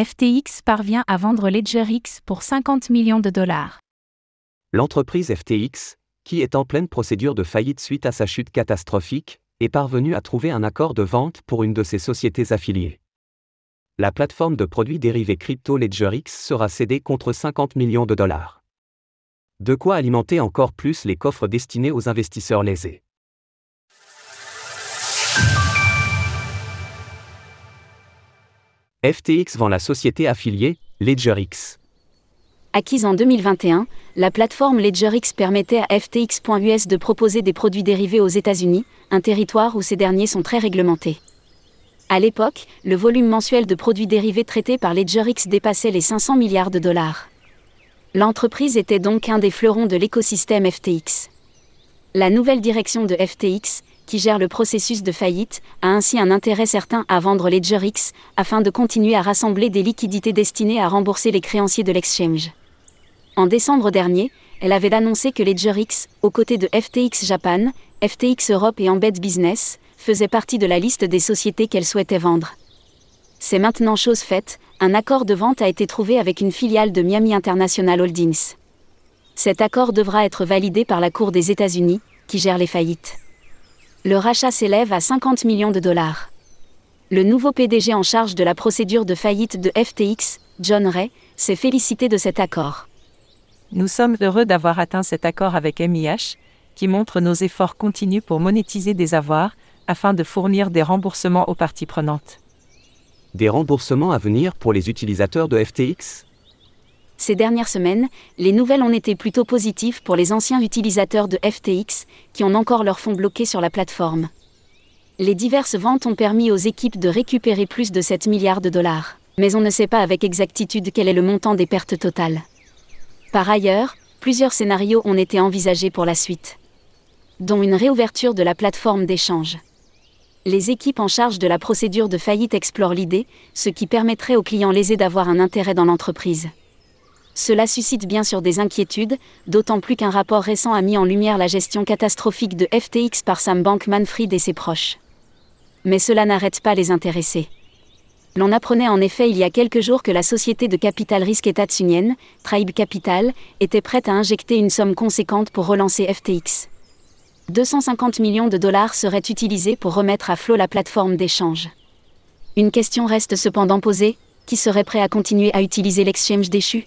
FTX parvient à vendre LedgerX pour 50 millions de dollars. L'entreprise FTX, qui est en pleine procédure de faillite suite à sa chute catastrophique, est parvenue à trouver un accord de vente pour une de ses sociétés affiliées. La plateforme de produits dérivés crypto LedgerX sera cédée contre 50 millions de dollars. De quoi alimenter encore plus les coffres destinés aux investisseurs lésés. FTX vend la société affiliée, LedgerX. Acquise en 2021, la plateforme LedgerX permettait à FTX.us de proposer des produits dérivés aux États-Unis, un territoire où ces derniers sont très réglementés. À l'époque, le volume mensuel de produits dérivés traités par LedgerX dépassait les 500 milliards de dollars. L'entreprise était donc un des fleurons de l'écosystème FTX. La nouvelle direction de FTX, qui gère le processus de faillite, a ainsi un intérêt certain à vendre LedgerX, afin de continuer à rassembler des liquidités destinées à rembourser les créanciers de l'exchange. En décembre dernier, elle avait annoncé que LedgerX, aux côtés de FTX Japan, FTX Europe et Embed Business, faisait partie de la liste des sociétés qu'elle souhaitait vendre. C'est maintenant chose faite, un accord de vente a été trouvé avec une filiale de Miami International Holdings. Cet accord devra être validé par la Cour des États-Unis, qui gère les faillites. Le rachat s'élève à 50 millions de dollars. Le nouveau PDG en charge de la procédure de faillite de FTX, John Ray, s'est félicité de cet accord. Nous sommes heureux d'avoir atteint cet accord avec MIH, qui montre nos efforts continus pour monétiser des avoirs, afin de fournir des remboursements aux parties prenantes. Des remboursements à venir pour les utilisateurs de FTX ces dernières semaines, les nouvelles ont été plutôt positives pour les anciens utilisateurs de FTX, qui ont encore leur fonds bloqués sur la plateforme. Les diverses ventes ont permis aux équipes de récupérer plus de 7 milliards de dollars, mais on ne sait pas avec exactitude quel est le montant des pertes totales. Par ailleurs, plusieurs scénarios ont été envisagés pour la suite, dont une réouverture de la plateforme d'échange. Les équipes en charge de la procédure de faillite explorent l'idée, ce qui permettrait aux clients lésés d'avoir un intérêt dans l'entreprise. Cela suscite bien sûr des inquiétudes, d'autant plus qu'un rapport récent a mis en lumière la gestion catastrophique de FTX par Sam Bankman-Fried et ses proches. Mais cela n'arrête pas les intéressés. L'on apprenait en effet il y a quelques jours que la société de capital risque états-unienne, Tribe Capital, était prête à injecter une somme conséquente pour relancer FTX. 250 millions de dollars seraient utilisés pour remettre à flot la plateforme d'échange. Une question reste cependant posée, qui serait prêt à continuer à utiliser l'exchange déchu?